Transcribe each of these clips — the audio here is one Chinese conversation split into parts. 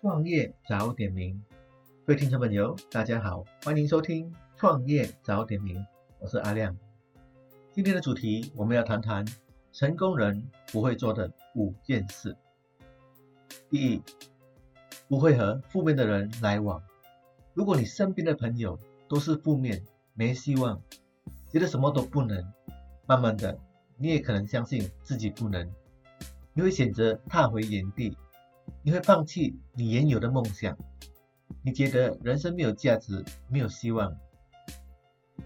创业早点名，各位听众朋友，大家好，欢迎收听创业早点名，我是阿亮。今天的主题我们要谈谈成功人不会做的五件事。第一，不会和负面的人来往。如果你身边的朋友都是负面、没希望，觉得什么都不能，慢慢的你也可能相信自己不能，你会选择踏回原地。你会放弃你原有的梦想，你觉得人生没有价值，没有希望。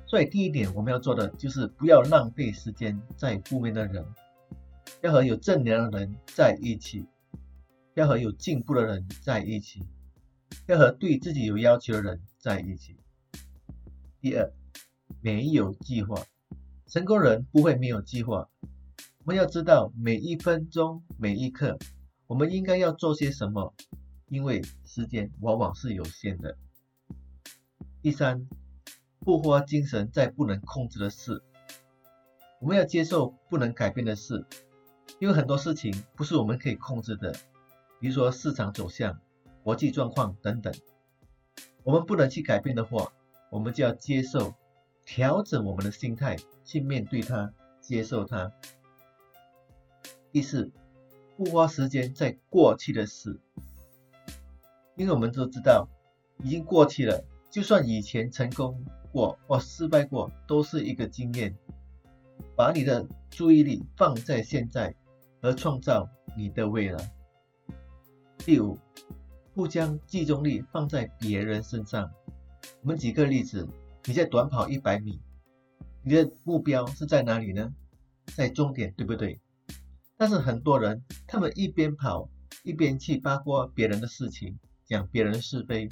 所以第一点我们要做的就是不要浪费时间在负面的人，要和有正能量的人在一起，要和有进步的人在一起，要和对自己有要求的人在一起。第二，没有计划，成功人不会没有计划。我们要知道每一分钟每一刻。我们应该要做些什么？因为时间往往是有限的。第三，不花精神在不能控制的事。我们要接受不能改变的事，因为很多事情不是我们可以控制的，比如说市场走向、国际状况等等。我们不能去改变的话，我们就要接受，调整我们的心态去面对它，接受它。第四。不花时间在过去的事，因为我们都知道，已经过去了。就算以前成功过或失败过，都是一个经验。把你的注意力放在现在，而创造你的未来。第五，不将集中力放在别人身上。我们举个例子，你在短跑一百米，你的目标是在哪里呢？在终点，对不对？但是很多人，他们一边跑一边去八卦别人的事情，讲别人的是非，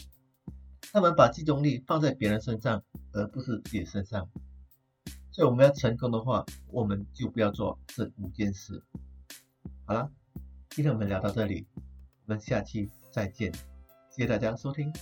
他们把集中力放在别人身上，而不是自己身上。所以我们要成功的话，我们就不要做这五件事。好了，今天我们聊到这里，我们下期再见，谢谢大家收听。